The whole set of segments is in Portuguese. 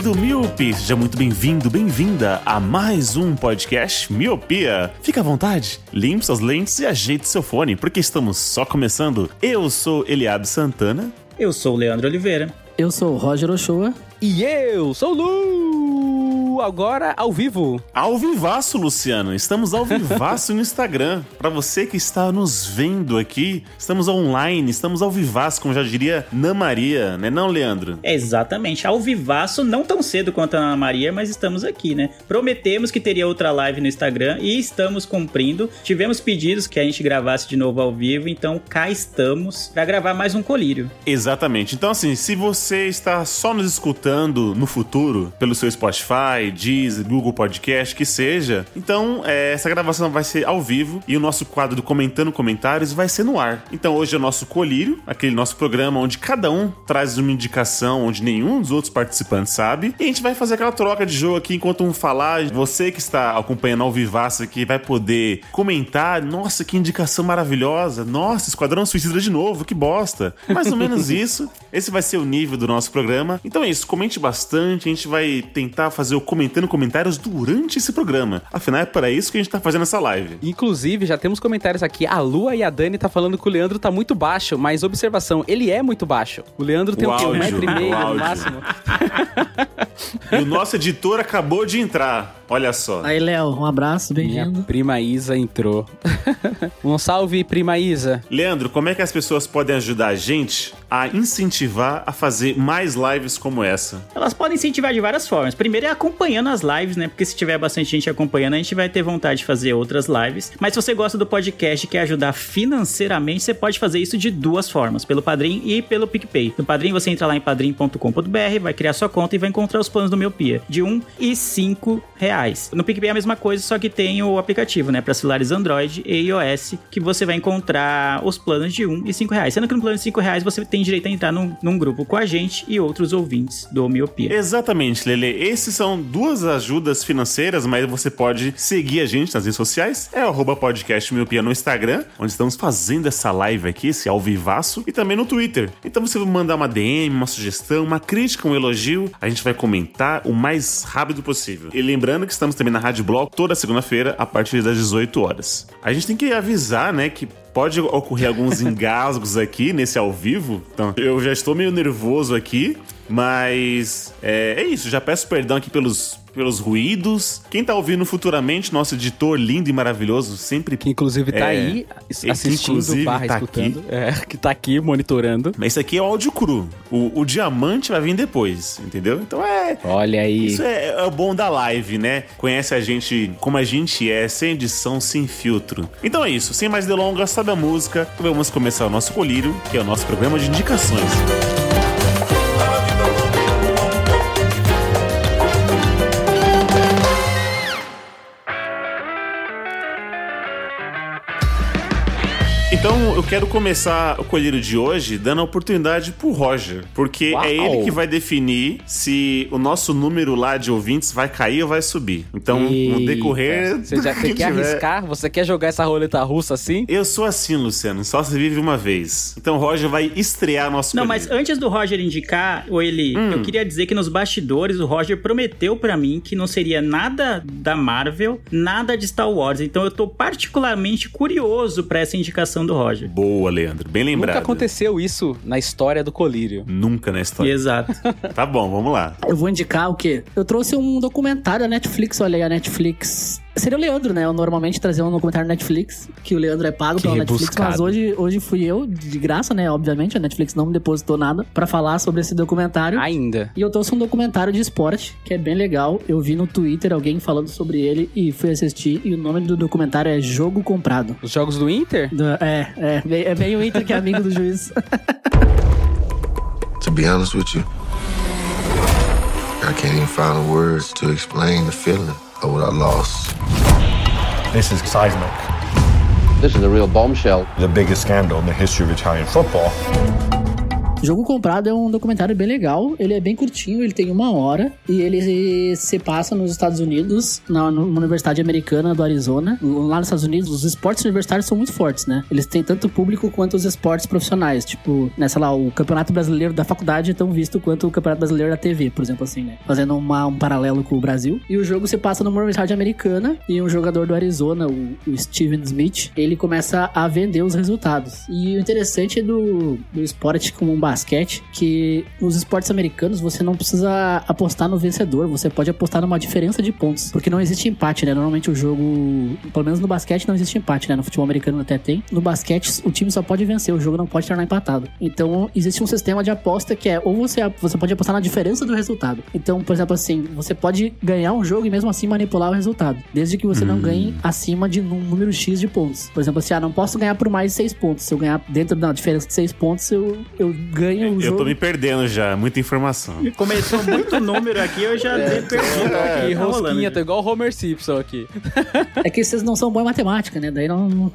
Querido Miope! Seja muito bem-vindo, bem-vinda a mais um podcast Miopia. Fica à vontade, limpe suas lentes e ajeite seu fone, porque estamos só começando. Eu sou Eliabe Santana. Eu sou o Leandro Oliveira. Eu sou o Roger Ochoa. E eu sou o Agora ao vivo. Ao vivaço, Luciano. Estamos ao vivaço no Instagram. Para você que está nos vendo aqui, estamos online, estamos ao vivaço, como já diria Ana Maria, né não, Leandro? É exatamente, ao vivaço, não tão cedo quanto a Ana Maria, mas estamos aqui, né? Prometemos que teria outra live no Instagram e estamos cumprindo. Tivemos pedidos que a gente gravasse de novo ao vivo, então cá estamos para gravar mais um colírio. Exatamente. Então, assim, se você está só nos escutando no futuro, pelo seu Spotify, Deezer, Google Podcast, que seja, então é, essa gravação vai ser ao vivo e o nosso quadro do Comentando Comentários vai ser no ar. Então, hoje é o nosso colírio, aquele nosso programa onde cada um traz uma indicação onde nenhum dos outros participantes sabe. E a gente vai fazer aquela troca de jogo aqui enquanto um falar. Você que está acompanhando ao vivaço aqui vai poder comentar. Nossa, que indicação maravilhosa. Nossa, Esquadrão Suicida de novo, que bosta. Mais ou menos isso. Esse vai ser o nível do nosso programa. Então é isso, comente bastante. A gente vai tentar fazer o comentando comentários durante esse programa. Afinal, é para isso que a gente tá fazendo essa live. Inclusive, já temos comentários aqui. A Lua e a Dani tá falando que o Leandro tá muito baixo, mas observação, ele é muito baixo. O Leandro tem O? Um áudio, metro e o meio no máximo. E o nosso editor acabou de entrar. Olha só. Aí, Léo, um abraço, Minha bem-vindo. prima Isa entrou. um salve, prima Isa. Leandro, como é que as pessoas podem ajudar a gente a incentivar a fazer mais lives como essa? Elas podem incentivar de várias formas. Primeiro é acompanhando as lives, né? Porque se tiver bastante gente acompanhando, a gente vai ter vontade de fazer outras lives. Mas se você gosta do podcast e quer ajudar financeiramente, você pode fazer isso de duas formas: pelo Padrim e pelo PicPay. No Padrim, você entra lá em padrim.com.br, vai criar sua conta e vai encontrar os planos do Miopia, de 1 e 5 reais. No PicPay é a mesma coisa, só que tem o aplicativo, né? Para celulares Android e iOS, que você vai encontrar os planos de 1 e 5 reais. Sendo que no plano de 5 reais você tem direito a entrar num, num grupo com a gente e outros ouvintes do Miopia. Exatamente, Lele. Esses são duas ajudas financeiras, mas você pode seguir a gente nas redes sociais. É arroba podcast Miopia no Instagram, onde estamos fazendo essa live aqui, esse ao vivaço, e também no Twitter. Então você vai mandar uma DM, uma sugestão, uma crítica, um elogio, a gente vai comentar o mais rápido possível. E lembrando que estamos também na Rádio Bloco toda segunda-feira, a partir das 18 horas. A gente tem que avisar, né, que Pode ocorrer alguns engasgos aqui nesse ao vivo. Então, eu já estou meio nervoso aqui. Mas é, é isso, já peço perdão aqui pelos, pelos ruídos. Quem tá ouvindo futuramente, nosso editor lindo e maravilhoso, sempre. Que inclusive tá É, aí assistindo barra tá escutando. É, que tá aqui monitorando. Mas isso aqui é o áudio cru. O, o diamante vai vir depois, entendeu? Então é. Olha aí. Isso é, é o bom da live, né? Conhece a gente como a gente é, sem edição, sem filtro. Então é isso, sem mais delongas, sabe a música? Vamos começar o nosso colírio, que é o nosso programa de indicações. Então eu quero começar o colírio de hoje dando a oportunidade pro Roger, porque Uau! é ele que vai definir se o nosso número lá de ouvintes vai cair ou vai subir. Então, no Eita. decorrer. Você já você que quer arriscar? Você quer jogar essa roleta russa assim? Eu sou assim, Luciano, só se vive uma vez. Então o Roger vai estrear nosso Não, colírio. mas antes do Roger indicar, o Eli, Hum. eu queria dizer que nos bastidores o Roger prometeu pra mim que não seria nada da Marvel, nada de Star Wars. Então eu tô particularmente curioso pra essa indicação do Roger. Boa, Leandro, bem lembrado. Nunca aconteceu isso na história do colírio. Nunca na história. Exato. Tá bom, vamos lá. Eu vou indicar o quê? Eu trouxe um documentário da Netflix, olha aí, a Netflix. Seria o Leandro, né? Eu normalmente trazia um documentário da Netflix, que o Leandro é pago Que pela Netflix, rebuscado. mas hoje, hoje fui eu, de graça, né? Obviamente, a Netflix não me depositou nada pra falar sobre esse documentário. Ainda. E eu trouxe um documentário de esporte, que é bem legal. Eu vi no Twitter alguém falando sobre ele e fui assistir. E o nome do documentário é Jogo Comprado. Os jogos do Inter? Do- é, é, bem- é bem o Inter que é amigo do juiz. To be honest with you, I can't even find the words to explain the feeling of what I lost. This is seismic. This is a real bombshell. The biggest scandal in the history of Italian football. Jogo Comprado é um documentário bem legal. Ele é bem curtinho, ele tem uma hora. E ele se passa nos Estados Unidos, na universidade americana do Arizona. Lá nos Estados Unidos, os esportes universitários são muito fortes, né? Eles têm tanto público quanto os esportes profissionais. Tipo, né, sei lá, o Campeonato Brasileiro da faculdade é tão visto quanto o Campeonato Brasileiro da TV, por exemplo, assim, né? Fazendo uma, um paralelo com o Brasil. E o jogo se passa numa universidade americana e um jogador do Arizona, o, o Steven Smith, ele começa a vender os resultados. E o interessante do, do esporte como um basquete, que nos esportes americanos você não precisa apostar no vencedor, você pode apostar numa diferença de pontos, porque não existe empate, né? Normalmente o jogo, pelo menos no basquete não existe empate, né? No futebol americano até tem. No basquete o time só pode vencer, o jogo não pode tornar empatado. Então existe um sistema de aposta que é ou você você pode apostar na diferença do resultado. Então, por exemplo, assim, você pode ganhar um jogo e mesmo assim manipular o resultado, desde que você não ganhe acima de um número X de pontos. Por exemplo, assim, ah, não posso ganhar por mais de 6 pontos. Se eu ganhar dentro da diferença de 6 pontos, eu, eu ganho o Eu jogo. tô me perdendo já, muita informação. Começou muito número aqui, eu já É, dei perdido. aqui, aqui, tá rosquinha, tô igual o Homer Simpson aqui. É que vocês não são bons em matemática, né? Daí não. não-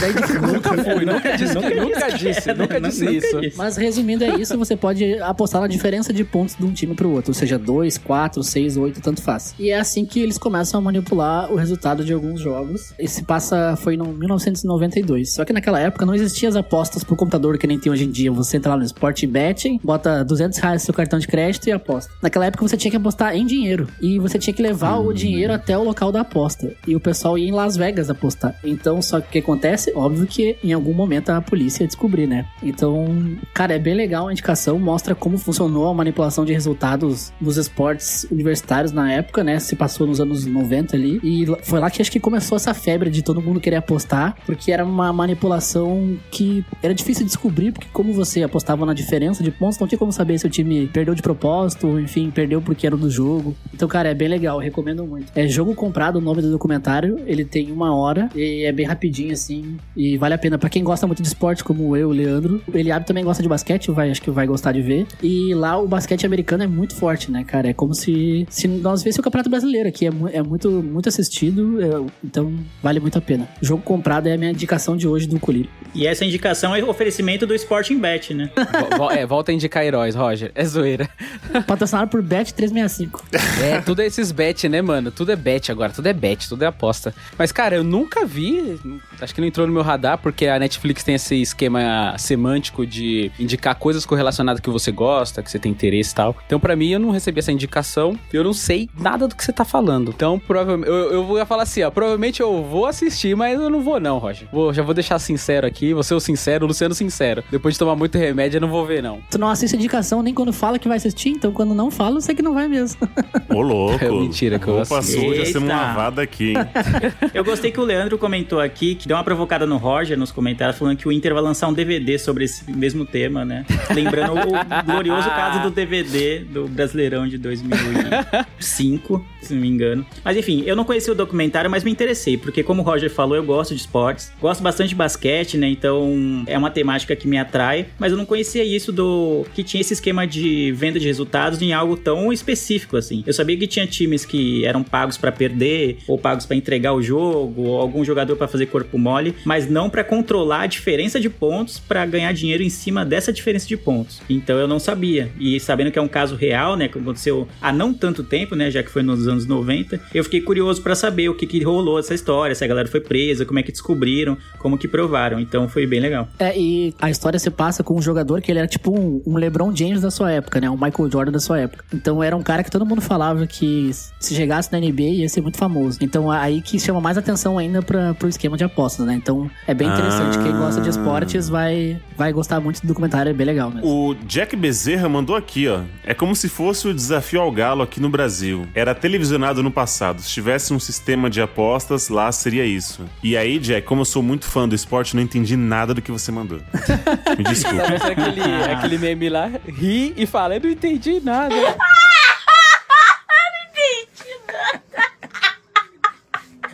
Daí. Nunca fui, nunca disse, Nunca nunca disse. nunca Nunca disse disse. isso. Mas resumindo, é isso. Você pode apostar na diferença de pontos de um time pro outro. Ou seja, 2, 4, 6, 8, tanto faz. E é assim que eles começam a manipular o resultado de alguns jogos. Esse passa foi no 1992. Só que naquela época não existiam as apostas por computador que nem tem hoje em dia. Você entra lá no Sport Betting, bota 200 reais no seu cartão de crédito e aposta. Naquela época você tinha que apostar em dinheiro. E você tinha que levar o dinheiro até o local da aposta. E o pessoal ia em Las Vegas apostar. Então, só que o que acontece? Óbvio que em algum momento a polícia ia descobrir, né? Então, cara, é bem legal a indicação. Mostra como funcionou a manipulação de resultados nos esportes universitários na época, né? Se passou nos anos 90 ali. E foi lá que acho que começou essa febre de todo mundo querer apostar. Porque era uma manipulação que era difícil de descobrir. Porque como você apostava na diferença de pontos, não tinha como saber se o time perdeu de propósito, ou enfim, perdeu porque era do jogo. Então, cara, é bem legal, recomendo muito. É Jogo Comprado, o nome do documentário. Ele tem uma hora e é bem rapidinho, assim. E vale a pena. Pra quem gosta muito de esporte, como eu, o Leandro. Eliabe também gosta de basquete, vai, acho que vai gostar de ver. E lá o basquete americano é muito forte, né, cara? É como se, se nós vêssemos o Campeonato Brasileiro aqui. É, é muito, muito assistido, é- então vale muito a pena. Jogo Comprado é a minha indicação de hoje do Colírio. E essa indicação é o oferecimento do Sporting Bet, né? É, volta a indicar heróis, Roger. É zoeira. Patrocinado por Bet365. É, tudo é esses bet, né, mano? Tudo é bet agora, tudo é bet, tudo é aposta. Mas, cara, eu nunca vi, acho que não entrou no meu radar, porque a Netflix tem esse esquema semântico de indicar coisas correlacionadas que você gosta, que você tem interesse e tal. Então, pra mim, eu não recebi essa indicação, eu não sei nada do que você tá falando. Então, provavelmente, eu, eu vou falar assim, ó, provavelmente eu vou assistir, mas eu não vou não, Roger. Vou, já vou deixar sincero aqui, vou ser o sincero, o Luciano sincero. Depois de tomar muito remédio, eu não vou ver, não. Tu não assiste a indicação nem quando fala que vai assistir, então quando não fala, eu sei que não vai mesmo. Ô, louco. É mentira que eu Roupa assisto. suja sendo lavada aqui, hein? Eu gostei que o Leandro comentou aqui, que deu uma provocada no Roger nos comentários, falando que o Inter vai lançar um DVD sobre esse mesmo tema, né? Lembrando o glorioso caso do DVD do Brasileirão de 2005, se não me engano. Mas enfim, eu não conheci o documentário, mas me interessei, porque como o Roger falou, eu gosto de esportes, gosto bastante de basquete, né? Então é uma temática que me atrai, mas eu não conhecia isso do que tinha esse esquema de venda de resultados em algo tão específico assim. Eu sabia que tinha times que eram pagos pra perder ou pagos pra entregar o jogo ou algum jogador pra fazer corpo mole, mas não pra controlar a diferença de pontos pra ganhar dinheiro em cima dessa diferença de pontos. Então eu não sabia. E sabendo que é um caso real, né, que aconteceu há não tanto tempo, né, já que foi nos anos 90, eu fiquei curioso pra saber o que que rolou essa história, se a galera foi presa, como é que descobriram, como que provaram. Então foi bem legal. É, e a história se passa com um jogador que ele era tipo um, um LeBron James da sua época, né? Um Michael Jordan da sua época. Então era um cara que todo mundo falava que se chegasse na NBA ia ser muito famoso. Então aí que chama mais atenção ainda pra, pro esquema de apostas, né? Então é bem interessante. Ah. Quem gosta de esportes vai, vai gostar muito do documentário, é bem legal mesmo. O Jack Bezerra mandou aqui, ó. É como se fosse o desafio ao galo aqui no Brasil. Era televisionado no passado. Se tivesse um sistema de apostas, lá seria isso. E aí, Jack, como eu sou muito fã do esporte, não entendi nada do que você mandou. Me desculpa. Aquele, aquele meme lá, ri e fala, eu não entendi nada.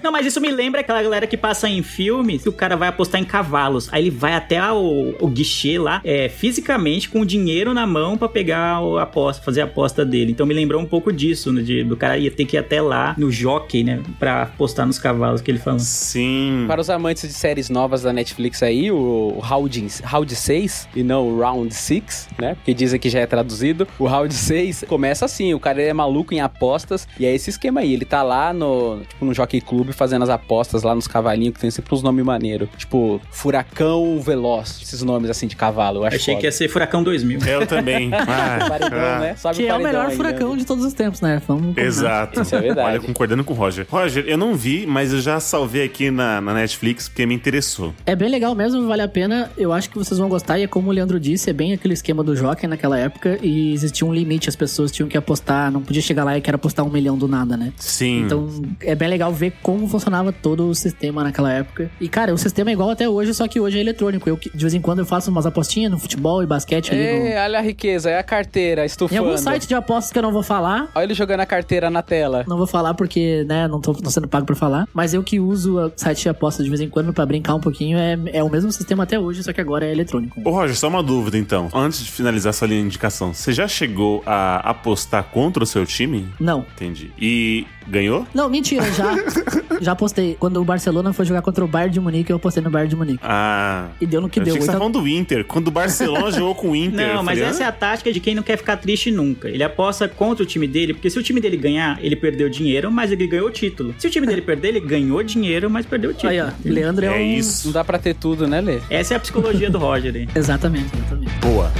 Não, mas isso me lembra aquela galera que passa em filmes que o cara vai apostar em cavalos. Aí ele vai até o, o guichê lá, é, fisicamente, com o dinheiro na mão pra pegar a aposta, fazer a aposta dele. Então me lembrou um pouco disso, né? De, do cara ia ter que ir até lá no jockey, né? Pra apostar nos cavalos que ele falou. Sim. Para os amantes de séries novas da Netflix aí, o Round, Round 6 e não o Round 6, né? Porque dizem que já é traduzido. O Round 6 começa assim, o cara é maluco em apostas e é esse esquema aí. Ele tá lá no, tipo, no Jockey Club fazendo as apostas lá nos cavalinhos, que tem sempre uns nomes maneiros. Tipo, Furacão Veloz, esses nomes assim de cavalo. Eu acho Achei foda. que ia ser Furacão 2000. Eu também. Ah, Paredão, ah. né? Sobe Que é o melhor aí, furacão né? de todos os tempos, né? Vamos. Exato. Isso é verdade. Olha, concordando com o Roger. Roger, eu não vi, mas eu já salvei aqui na, na Netflix porque me interessou. É bem legal mesmo, vale a pena. Eu acho que vocês vão gostar. E é como o Leandro disse, é bem aquele esquema do Jockey naquela época. E existia um limite, as pessoas tinham que apostar. Não podia chegar lá e querer apostar um milhão do nada, né? Sim. Então é bem legal ver como funcionava todo o sistema naquela época. E cara, o sistema é igual até hoje, só que hoje é eletrônico. Eu, de vez em quando eu faço umas apostinhas no futebol e basquete ali no- Ei, olha a riqueza, é a carteira, Em estufando. algum site de apostas que eu não vou falar. Olha ele jogando a carteira na tela. Não vou falar porque, né, não tô, tô sendo pago pra falar. Mas eu que uso o site de apostas de vez em quando pra brincar um pouquinho, é, é o mesmo sistema até hoje, só que agora é eletrônico. Ô, Roger, só uma dúvida então. Antes de finalizar essa linha de indicação, você já chegou a apostar contra o seu time? Não. Entendi. E ganhou? Não, mentira, já, já apostei. Quando o Barcelona foi jogar contra o Bayern de Munique, eu apostei no Bayern de Munique. Ah. E deu no que eu deu. achei que você tá Então- falando do Inter. Quando o Barcelona jogou com o Inter. Não, mas falei, essa é "Ah, a tática de quem não quer ficar triste nunca. Ele aposta contra o time dele, porque se o time dele ganhar, ele perdeu dinheiro, mas ele ganhou o título. Se o time dele perder, ele ganhou dinheiro, mas perdeu o título. Aí, ó, Leandro é, É um... isso. Não dá pra ter tudo, né, Lê? Essa é a psicologia do Roger aí. Exatamente, exatamente. Boa.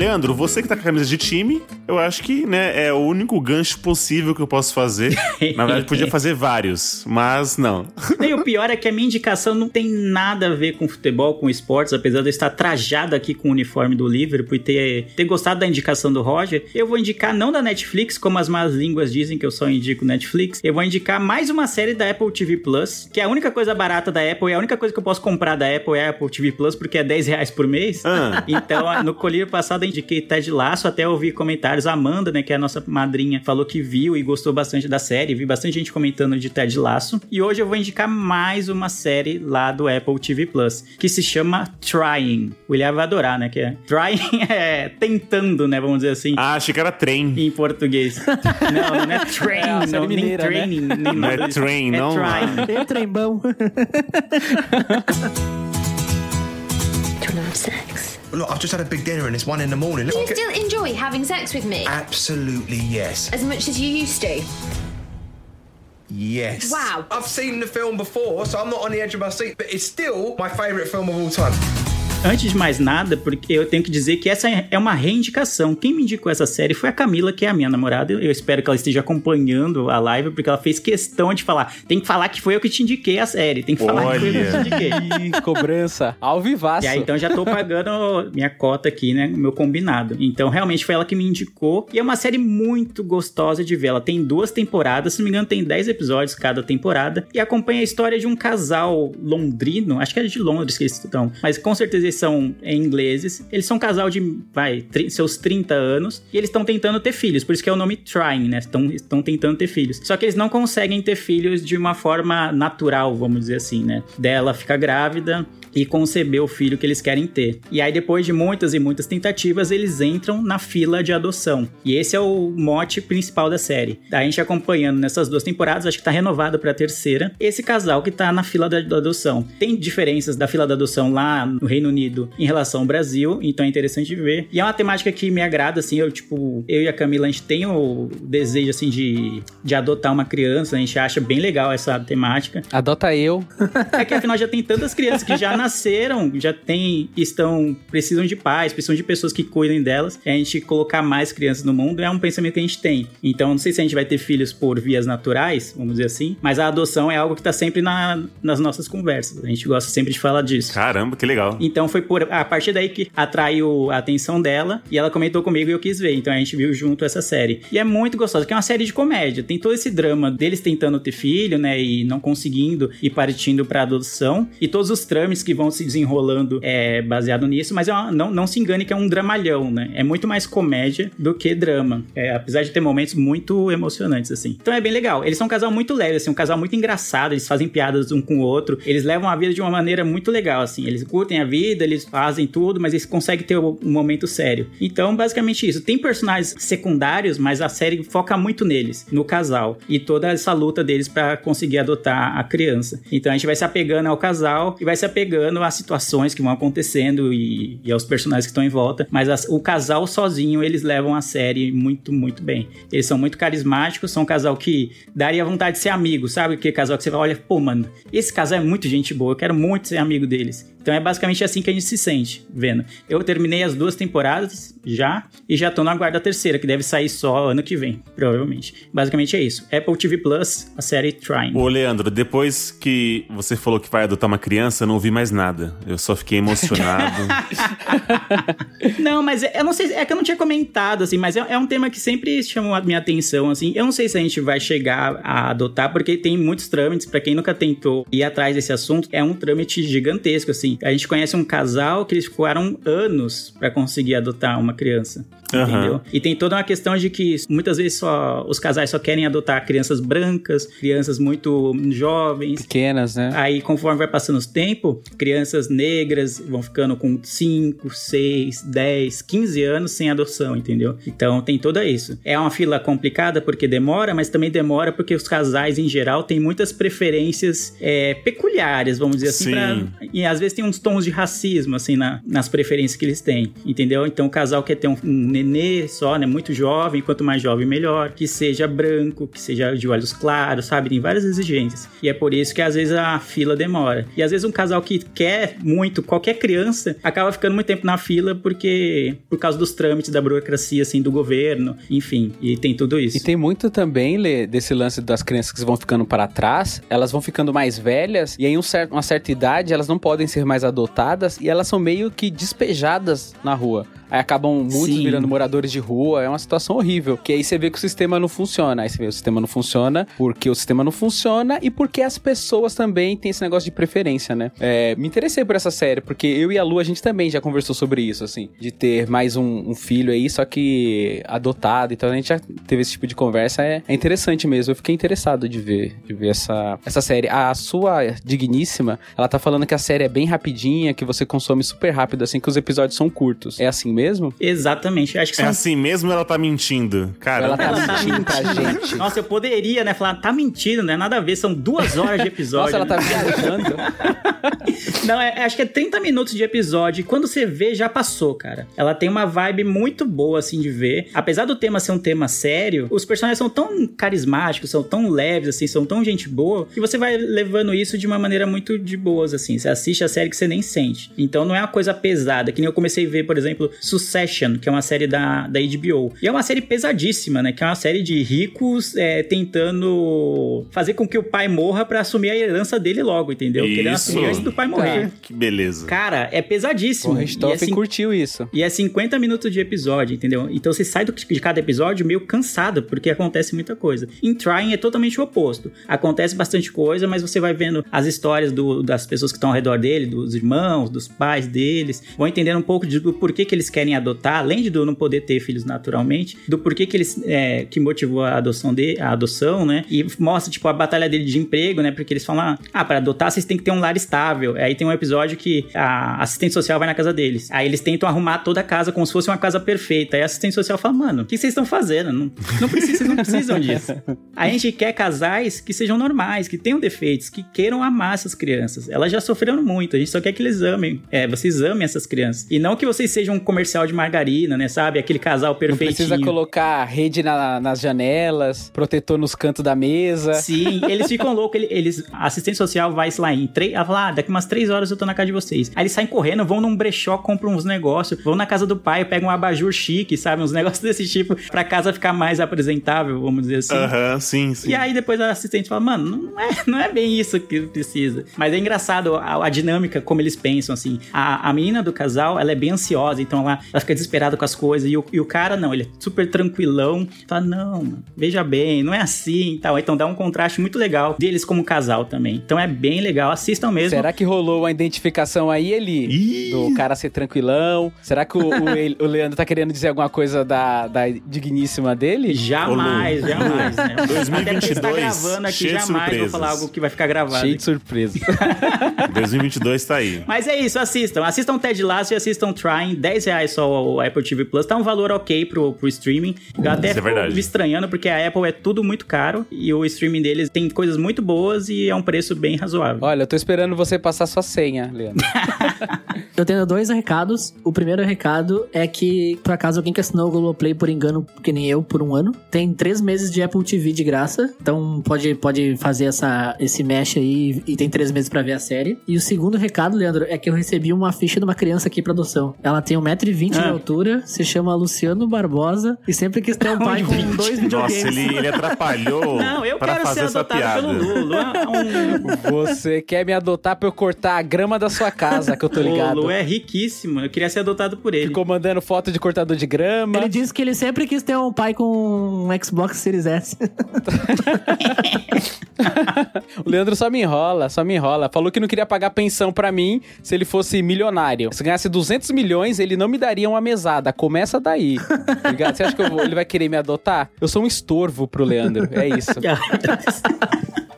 Leandro, você que tá com a camisa de time, eu acho que, né, é o único gancho possível que eu posso fazer. Na verdade, podia fazer vários, mas não. E o pior é que a minha indicação não tem nada a ver com futebol, com esportes, apesar de eu estar trajado aqui com o uniforme do Liverpool e ter, ter gostado da indicação do Roger. Eu vou indicar não da Netflix, como as más línguas dizem que eu só indico Netflix. Eu vou indicar mais uma série da Apple TV Plus, que é a única coisa barata da Apple e a única coisa que eu posso comprar da Apple é a Apple TV Plus, porque é 10 reais por mês. Ah. Então, no colírio passado eu indiquei Ted Laço, até ouvi comentários. A Amanda, né, que é a nossa madrinha, falou que viu e gostou bastante da série. Vi bastante gente comentando de Ted Laço. E hoje eu vou indicar mais uma série lá do Apple TV Plus, que se chama Trying. O William vai adorar, né? Que é Trying é tentando, né? Vamos dizer assim. Ah, achei que era trem. Em português. Não, não é train, É não, nem mineira, né? training, nem Não é disso. train, é não? trying. Tem o trembão. To have sex? Look, I've just had a big dinner and it's one in the morning. Do you get- still enjoy having sex with me? Absolutely yes. As much as you used to? Yes. Wow. I've seen the film before, so I'm not on the edge of my seat, but it's still my favourite film of all time. Antes de mais nada, porque eu tenho que dizer que essa é uma reindicação. Quem me indicou essa série foi a Camila, que é a minha namorada. Eu espero que ela esteja acompanhando a live, porque ela fez questão de falar. Tem que falar que foi eu que te indiquei a série. Tem que falar que foi eu que te Olha. indiquei. Ih, cobrança. Ao vivaço. E aí, então já tô pagando minha cota aqui, né? Meu combinado. Então, realmente foi ela que me indicou. E é uma série muito gostosa de ver. Ela tem duas temporadas, se não me engano, tem 10 episódios cada temporada. E acompanha a história de um casal londrino. Acho que é de Londres que eles estão. Mas com certeza eles são ingleses. Eles são um casal de, vai, seus 30 anos. E eles estão tentando ter filhos. Por isso que é o nome Trying, né? Estão tentando ter filhos. Só que eles não conseguem ter filhos de uma forma natural, vamos dizer assim, né? Dela fica grávida e conceber o filho que eles querem ter. E aí, depois de muitas e muitas tentativas, eles entram na fila de adoção. E esse é o mote principal da série. A gente acompanhando nessas duas temporadas, acho que tá renovado pra terceira, esse casal que tá na fila da, adoção. Tem diferenças da fila da adoção lá no Reino Unido em relação ao Brasil, então é interessante ver. E é uma temática que me agrada, assim, eu, tipo, eu e a Camila, a gente tem o desejo, assim, de, de adotar uma criança, a gente acha bem legal essa temática. Adota eu. É que afinal já tem tantas crianças que já nasceram, já tem, estão, precisam de pais, precisam de pessoas que cuidem delas. E a gente colocar mais crianças no mundo é um pensamento que a gente tem. Então, não sei se a gente vai ter filhos por vias naturais, vamos dizer assim, mas a adoção é algo que tá sempre na, nas nossas conversas. A gente gosta sempre de falar disso. Caramba, que legal. Então foi por a partir daí que atraiu a atenção dela e ela comentou comigo e eu quis ver. Então a gente viu junto essa série. E é muito gostosa, que é uma série de comédia. Tem todo esse drama deles tentando ter filho, né, e não conseguindo e partindo para adoção e todos os trâmites que vão se desenrolando é baseado nisso, mas é uma, não, não se engane que é um dramalhão, né? É muito mais comédia do que drama. É, apesar de ter momentos muito emocionantes assim. Então é bem legal. Eles são um casal muito leve, assim, um casal muito engraçado, eles fazem piadas um com o outro. Eles levam a vida de uma maneira muito legal, assim. Eles curtem a vida, eles fazem tudo, mas eles conseguem ter um momento sério. Então, basicamente isso. Tem personagens secundários, mas a série foca muito neles, no casal e toda essa luta deles para conseguir adotar a criança. Então a gente vai se apegando ao casal e vai se apegando às situações que vão acontecendo e, e aos personagens que estão em volta. Mas as, o casal sozinho eles levam a série muito, muito bem. Eles são muito carismáticos, são um casal que daria vontade de ser amigo, sabe? Que casal que você olha, pô, mano, esse casal é muito gente boa, eu quero muito ser amigo deles. Então é basicamente assim que a gente se sente vendo. Eu terminei as duas temporadas já e já tô na guarda terceira, que deve sair só ano que vem, provavelmente. Basicamente é isso. Apple TV Plus, a série Trying. Ô, Leandro, depois que você falou que vai adotar uma criança, eu não ouvi mais nada. Eu só fiquei emocionado. não, mas eu não sei, é que eu não tinha comentado, assim, mas é, é um tema que sempre chamou a minha atenção, assim. Eu não sei se a gente vai chegar a adotar, porque tem muitos trâmites, para quem nunca tentou ir atrás desse assunto, é um trâmite gigantesco, assim. A gente conhece um casal que eles ficaram anos para conseguir adotar uma criança. Uhum. Entendeu? E tem toda uma questão de que muitas vezes só os casais só querem adotar crianças brancas, crianças muito jovens. Pequenas, né? Aí, conforme vai passando o tempo, crianças negras vão ficando com 5, 6, 10, 15 anos sem adoção, entendeu? Então tem tudo isso. É uma fila complicada porque demora, mas também demora porque os casais, em geral, têm muitas preferências é, peculiares, vamos dizer assim. Pra, e às vezes tem uns tons de racismo, assim, na, nas preferências que eles têm, entendeu? Então o casal quer ter um, um nenê só, né? Muito jovem, quanto mais jovem, melhor. Que seja branco, que seja de olhos claros, sabe? Tem várias exigências. E é por isso que às vezes a fila demora. E às vezes um casal que quer muito, qualquer criança, acaba ficando muito tempo na fila porque por causa dos trâmites da burocracia, assim, do governo, enfim. E tem tudo isso. E tem muito também, Lê, desse lance das crianças que vão ficando para trás, elas vão ficando mais velhas e em um uma certa idade elas não podem ser mais adotadas e elas são meio que despejadas na rua. Aí acabam muitos Sim. virando moradores de rua. É uma situação horrível. Que aí você vê que o sistema não funciona. Aí você vê que o sistema não funciona porque o sistema não funciona e porque as pessoas também têm esse negócio de preferência, né? É, me interessei por essa série, porque eu e a Lu, a gente também já conversou sobre isso, assim. De ter mais um, um filho aí, só que adotado. Então a gente já teve esse tipo de conversa. É, é interessante mesmo. Eu fiquei interessado de ver, de ver essa, essa série. A sua digníssima, ela tá falando que a série é bem rapidinha, que você consome super rápido, assim, que os episódios são curtos. É assim mesmo? Exatamente. Acho que é são... assim mesmo ela tá mentindo? Cara, ela tá mentindo pra gente. Nossa, eu poderia, né? Falar, tá mentindo, né? Nada a ver, são duas horas de episódio. Nossa, ela tá viajando. Não, é, acho que é 30 minutos de episódio. E quando você vê, já passou, cara. Ela tem uma vibe muito boa, assim, de ver. Apesar do tema ser um tema sério, os personagens são tão carismáticos, são tão leves, assim, são tão gente boa, que você vai levando isso de uma maneira muito de boas, assim. Você assiste a série que você nem sente. Então não é uma coisa pesada. Que nem eu comecei a ver, por exemplo, Succession, que é uma série da, da HBO. E é uma série pesadíssima, né? Que é uma série de ricos é, tentando fazer com que o pai morra para assumir a herança dele logo, entendeu? Isso. Querendo assumir antes do pai morrer. Tá. Que beleza. Cara, é pesadíssimo. O Richthofen é curtiu isso. E é 50 minutos de episódio, entendeu? Então você sai do, de cada episódio meio cansado, porque acontece muita coisa. Em Trying é totalmente o oposto. Acontece bastante coisa, mas você vai vendo as histórias do, das pessoas que estão ao redor dele, dos irmãos, dos pais deles, vão entendendo um pouco de, do porquê que eles querem adotar, além de não poder ter filhos naturalmente, do porquê que eles é, que motivou a adoção de, a adoção, né? E mostra tipo a batalha dele de emprego, né? Porque eles falam: "Ah, para adotar vocês têm que ter um lar estável". Aí tem um episódio que a assistente social vai na casa deles. Aí eles tentam arrumar toda a casa como se fosse uma casa perfeita. Aí a assistente social fala: "Mano, o que vocês estão fazendo? Não, não precisa, não precisam disso". A gente quer casais que sejam normais, que tenham defeitos, que queiram amar essas crianças. Elas já sofreram muito, a gente só quer que eles amem. É, vocês amem essas crianças. E não que vocês sejam comercial de margarina, né? Sabe? Aquele casal Não perfeitinho. precisa colocar rede na- nas janelas, protetor nos cantos da mesa. Sim, eles ficam loucos. ele- Eles, a assistente social vai, lá, em três. Ela fala, ah, daqui umas três horas eu tô na casa de vocês. Aí eles saem correndo, vão num brechó, compram uns negócios, vão na casa do pai, pegam um abajur chique, sabe? Uns negócios desse tipo, pra casa ficar mais apresentável, vamos dizer assim. Aham, sim, sim. E aí depois a assistente fala, mano, não é, não é bem isso que precisa. Mas é engraçado a, a dinâmica, como eles pensam, assim. A, a menina do casal, ela é bem ansiosa, então ela, ela fica desesperada com as coisas. E o, e o cara, não, ele é super tranquilão. Fala, não, mano, veja bem, não é assim e tal. Então dá um contraste muito legal deles como casal também. Então é bem legal, assistam mesmo. Será que rolou uma identificação aí, Eli? Do cara ser tranquilão? Será que o, o o Leandro tá querendo dizer alguma coisa da, da digníssima dele? Jamais, Ô, Lu. jamais, né? 2022, Até está gravando aqui, jamais vou surpresas. falar algo que vai ficar gravado. Cheio de surpresa. 2022 tá aí. Mas é isso, assistam. Assistam Ted Lasso e assistam Trying. 10 reais só o Apple TV Plus. Tá um valor ok pro, pro streaming. Eu até Isso é me estranhando, porque a Apple é tudo muito caro. E o streaming deles tem coisas muito boas e é um preço bem razoável. Olha, eu tô esperando você passar sua senha, Leandro. Eu tenho dois recados. O primeiro recado é que, por acaso, alguém que assinou o Globoplay por engano, que nem eu, por um ano, tem três meses de Apple TV de graça. Então pode, pode fazer essa, esse mesh aí e tem três meses pra ver a série. E o segundo recado, Leandro, é que eu recebi uma ficha de uma criança aqui pra adoção. Ela tem 1,20m de Ah. altura, se chama Luciano Barbosa e sempre quis ter um pai com dois videogames. Nossa, ele, ele atrapalhou Não, eu pra quero fazer ser essa adotado piada. pelo. É um... Você quer me adotar pra eu cortar a grama da sua casa, que eu tô O ligado. Lulu é riquíssimo. Eu queria ser adotado por ele. Ficou mandando foto de cortador de grama. Ele disse que ele sempre quis ter um pai com um Xbox Series S. O Leandro só me enrola, só me enrola. Falou que não queria pagar pensão pra mim se ele fosse milionário. Se ganhasse 200 milhões, ele não me daria uma mesada. Começa daí. ligado? Você acha que eu vou- ele vai querer me adotar? Eu sou um estorvo pro Leandro. É isso.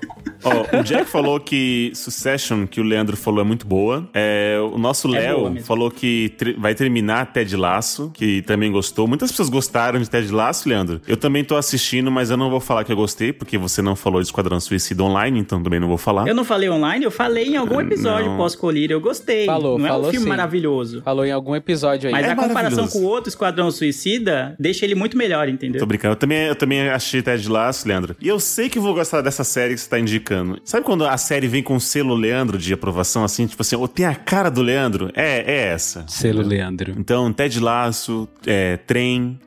Ó, o Jack falou que Succession, que o Leandro falou, é muito boa. É, o nosso É Léo falou que vai terminar Ted Laço, que também gostou. Muitas pessoas gostaram de Ted Laço, Leandro. Eu também tô assistindo, mas eu não vou falar que eu gostei, porque você não falou de Esquadrão Suicida Online, então também não vou falar. Eu não falei online, eu falei em algum episódio Não. pós-colírio. Eu gostei. Falou, não é um falou filme sim. maravilhoso. Falou em algum episódio aí. Mas É a comparação com o outro Esquadrão Suicida deixa ele muito melhor, Tô entendeu? brincando. Eu também, eu também achei Ted Laço, Leandro. E eu sei que vou gostar dessa série que você tá indicando. Sabe quando a série vem com selo Leandro de aprovação, assim? Tipo assim, ou tem a cara do Leandro? É, é essa. Selo Leandro. Então, Ted Laço, é, Trem.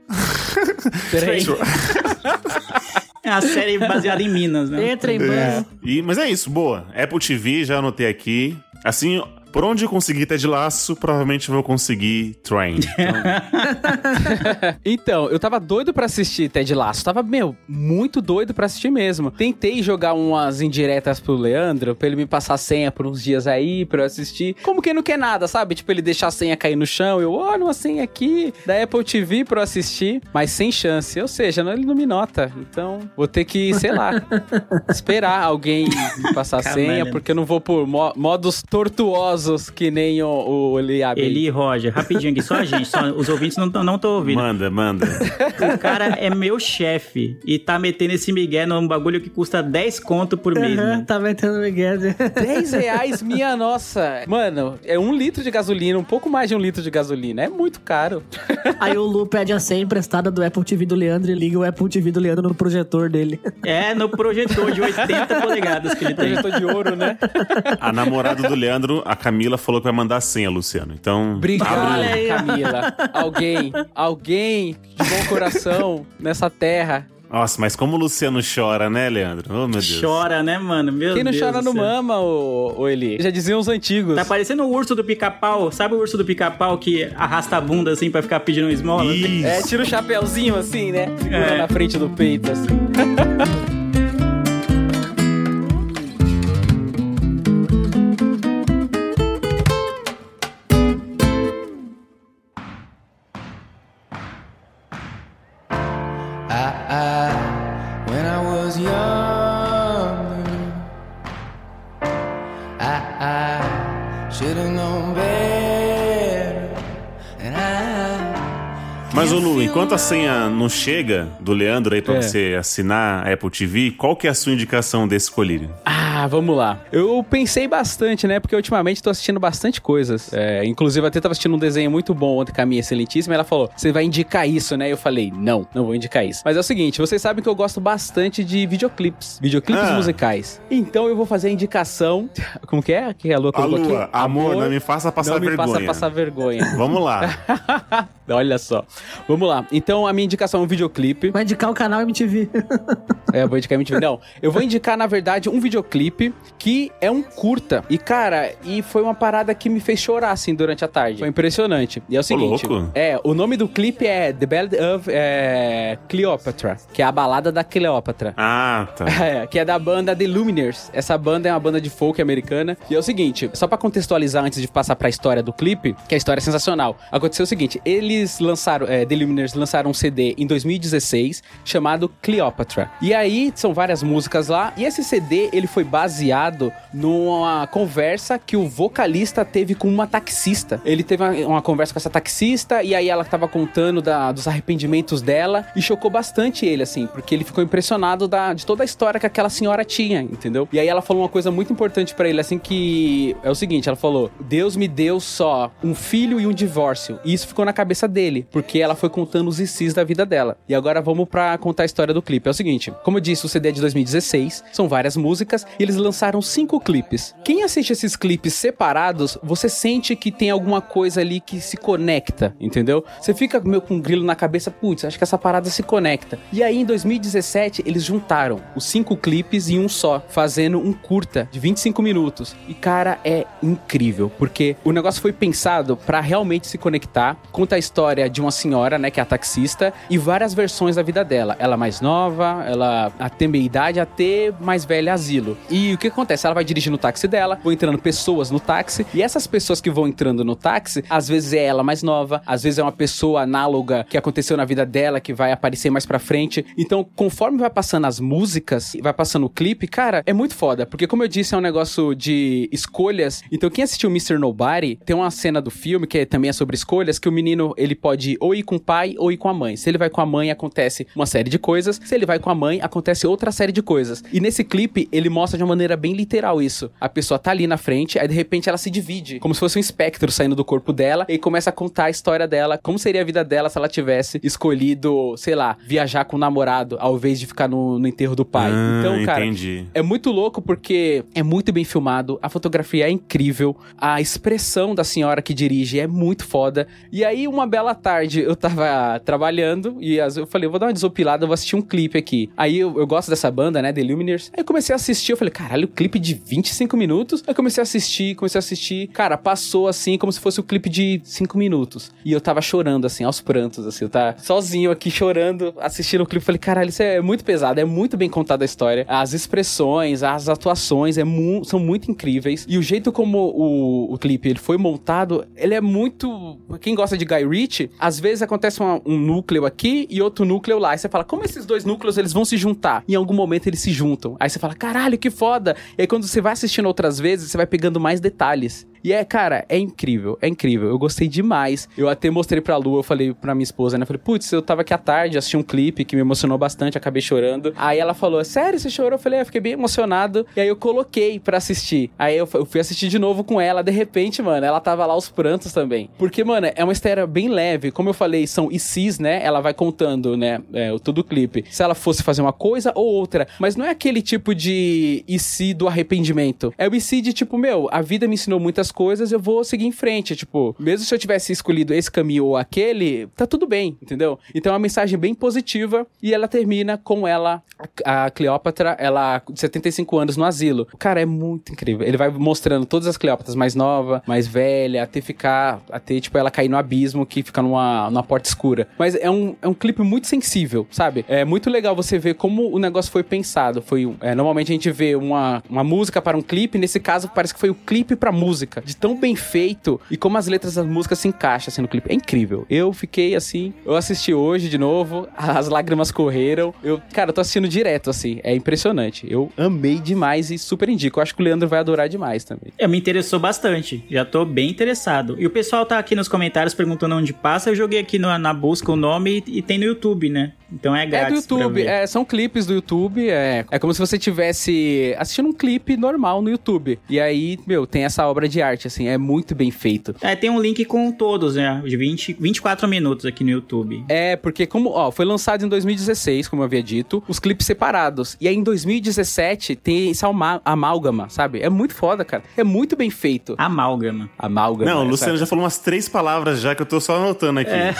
Peraí. É uma série baseada em Minas, né? Entra em. E, mas é isso, boa. Apple TV, já anotei aqui. Assim, por onde eu conseguir Ted Laço, provavelmente vou conseguir Train. Então, Então, eu tava doido pra assistir Ted Lasso. Tava, meu, muito doido pra assistir mesmo. Tentei jogar umas indiretas pro Leandro, pra ele me passar a senha por uns dias aí, pra eu assistir. Como quem não quer nada, sabe? Tipo, ele deixar a senha cair no chão. Eu, olha uma senha aqui da Apple TV pra eu assistir. Mas sem chance. Ou seja, não, ele não me nota. Então, vou ter que, sei lá, esperar alguém me passar a senha, porque eu não vou por mo- modos tortuosos que nem o, o Eliabe. Eli e Roger, rapidinho aqui, só a gente, só, os ouvintes não estão não ouvindo. manda, manda. O cara é meu chefe e tá metendo esse migué num bagulho que custa 10 conto por mês, Aham, mano. tá metendo Miguel. 10 reais, minha nossa. Mano, é um litro de gasolina, um pouco mais de um litro de gasolina. É muito caro. Aí o Lu pede a senha emprestada do Apple TV do Leandro e liga o Apple TV do Leandro no projetor dele. É no projetor de 80 polegadas que ele tem. Projetor de ouro, né? A namorada do Leandro, a Camila, falou que vai mandar a senha, Luciano. Então, Obrigado. Camila. Alguém, alguém de bom coração nessa terra. Nossa, mas como o Luciano chora, né, Leandro? Oh, meu Deus. Chora, né, mano? Meu Quem não Deus chora não mama, ô, ô Eli. Já diziam os antigos. Tá parecendo o urso do pica-pau. Sabe o urso do pica-pau que arrasta a bunda assim pra ficar pedindo esmola? Isso. É, tira o chapéuzinho assim, né? Segura É. na frente do peito, assim. enquanto a senha não chega do Leandro aí pra É. você assinar a Apple TV, qual que é a sua indicação desse colírio? Ah, Ah, vamos lá. Eu pensei bastante, né? Porque ultimamente tô assistindo bastante coisas. É, inclusive, até tava assistindo um desenho muito bom ontem com a minha excelentíssima. E ela falou: Você vai indicar isso, né? Eu falei: Não, não vou indicar isso. Mas é o seguinte: vocês sabem que eu gosto bastante de videoclipes, videoclipes Ah. musicais. Então eu vou fazer a indicação. Como que é? Que a Lua A Lua, aqui? amor, não me faça passar não me vergonha. faça passar vergonha. Vamos lá. Olha só. Vamos lá. Então a minha indicação é um videoclipe. Vai indicar o canal MTV. É, eu vou indicar MTV. Não, eu vou indicar, na verdade, um videoclipe que é um curta. E, cara, e foi uma parada que me fez chorar, assim, durante a tarde. Foi impressionante. E é o seguinte: é, o nome do clipe é The Ballad of é, Cleopatra, que é a balada da Cleópatra. Ah, tá. É, que é da banda The Lumineers. Essa banda é uma banda de folk americana. E é o seguinte, só pra contextualizar antes de passar pra história do clipe, que a história é sensacional. Aconteceu o seguinte, eles lançaram, é, The Lumineers lançaram um CD em 2016 chamado Cleopatra. E aí são várias músicas lá. E esse CD, ele foi baseado numa conversa que o vocalista teve com uma taxista. Ele teve uma, conversa com essa taxista e aí ela tava contando da- dos arrependimentos dela e chocou bastante ele, assim, porque ele ficou impressionado da, de toda a história que aquela senhora tinha, entendeu? E aí ela falou uma coisa muito importante pra ele, assim, que é o seguinte, ela falou, Deus me deu só um filho e um divórcio. E isso ficou na cabeça dele, porque ela foi contando os ICs da vida dela. E agora vamos pra contar a história do clipe. É o seguinte, como eu disse, o CD é de 2016, são várias músicas, e eles lançaram cinco clipes. Quem assiste esses clipes separados, você sente que tem alguma coisa ali que se conecta, entendeu? Você fica meio com um grilo na cabeça, putz, acho que essa parada se conecta. E aí, em 2017, eles juntaram os cinco clipes em um só, fazendo um curta de 25 minutos. E, cara, é incrível, porque o negócio foi pensado pra realmente se conectar. Conta a história de uma senhora, né, que é a taxista, e várias versões da vida dela. Ela mais nova, ela até meia idade, até mais velha asilo. E o que acontece? Ela vai dirigindo o táxi dela, vão entrando pessoas no táxi, e essas pessoas que vão entrando no táxi, às vezes é ela mais nova, às vezes é uma pessoa análoga que aconteceu na vida dela, que vai aparecer mais pra frente. Então, conforme vai passando as músicas, vai passando o clipe, cara, é muito foda, porque como eu disse, é um negócio de escolhas. Então, quem assistiu Mr. Nobody, tem uma cena do filme que também é sobre escolhas, que o menino, ele pode ou ir com o pai ou ir com a mãe. Se ele vai com a mãe, acontece uma série de coisas. Se ele vai com a mãe, acontece outra série de coisas. E nesse clipe, ele mostra de uma maneira bem literal isso. A pessoa tá ali na frente, aí de repente ela se divide, como se fosse um espectro saindo do corpo dela, e começa a contar a história dela, como seria a vida dela se ela tivesse escolhido, sei lá, viajar com o namorado, ao invés de ficar no, no enterro do pai. Ah, então, cara, entendi. é muito louco porque é muito bem filmado, a fotografia é incrível, a expressão da senhora que dirige é muito foda. E aí, uma bela tarde, eu tava trabalhando e eu falei, eu vou dar uma desopilada, eu vou assistir um clipe aqui. Aí eu, eu gosto dessa banda, né, The Lumineers. Aí eu comecei a assistir, eu falei, caralho, clipe de 25 minutos? Aí comecei a assistir, comecei a assistir. Cara, passou assim, como se fosse o clipe de 5 minutos. E eu tava chorando, assim, aos prantos, assim, eu tava sozinho aqui chorando, assistindo o clipe. Falei, caralho, isso é muito pesado, é muito bem contada a história. As expressões, as atuações é mu- são muito incríveis. E o jeito como o, o clipe ele foi montado, ele é muito. Quem gosta de Guy Ritchie, às vezes acontece uma- um núcleo aqui e outro núcleo lá. E você fala, como esses dois núcleos eles vão se juntar? Em algum momento eles se juntam. Aí você fala, caralho, que foda. E aí quando você vai assistindo outras vezes, você vai pegando mais detalhes. E é, cara, é incrível, é incrível. Eu gostei demais. Eu até mostrei pra Lu, eu falei pra minha esposa, né? Eu falei, putz, eu tava aqui à tarde, assisti um clipe que me emocionou bastante, acabei chorando. Aí ela falou, sério, você chorou? Eu falei, é, eu fiquei bem emocionado. E aí eu coloquei pra assistir. Aí eu, fui assistir de novo com ela, de repente, mano, ela tava lá aos prantos também. Porque, mano, é uma história bem leve. Como eu falei, são ICs, né? Ela vai contando, né? É, todo o clipe. Se ela fosse fazer uma coisa ou outra. Mas não é aquele tipo de IC do arrependimento. É o IC de tipo, meu, a vida me ensinou muitas coisas, eu vou seguir em frente. Tipo, mesmo se eu tivesse escolhido esse caminho ou aquele, tá tudo bem, entendeu? Então é uma mensagem bem positiva e ela termina com ela, a Cleópatra, ela de 75 anos no asilo. Cara, é muito incrível. Ele vai mostrando todas as Cleópatras mais nova, mais velha, até ficar, até tipo ela cair no abismo que fica numa, numa porta escura. Mas é um, é um clipe muito sensível, sabe? É muito legal você ver como o negócio foi pensado. Foi, é, normalmente a gente vê uma, uma música para um clipe, nesse caso parece que foi o clipe pra música. De tão bem feito e como as letras das músicas se encaixam assim no clipe. É incrível. Eu fiquei assim, eu assisti hoje de novo, as lágrimas correram. Eu, cara, eu tô assistindo direto assim. É impressionante. Eu amei demais e super indico. Eu acho que o Leandro vai adorar demais também. É, me interessou bastante. Já tô bem interessado. E o pessoal tá aqui nos comentários perguntando onde passa. Eu joguei aqui no- na busca o nome e, e tem no YouTube, né? Então é É do grátis YouTube, é, são clipes do YouTube, é, é como se você tivesse assistindo um clipe normal no YouTube. E aí, meu, tem essa obra de arte, assim, é muito bem feito. É, tem um link com todos, né? De 20, 24 minutos aqui no YouTube. É, porque como, ó, foi lançado em 2016, como eu havia dito, os clipes separados. E aí em 2017 tem esse alma- amálgama, sabe? É muito foda, cara. É muito bem feito. Amálgama. Amálgama. Não, o essa- Luciano já falou umas três palavras já que eu tô só anotando aqui. É.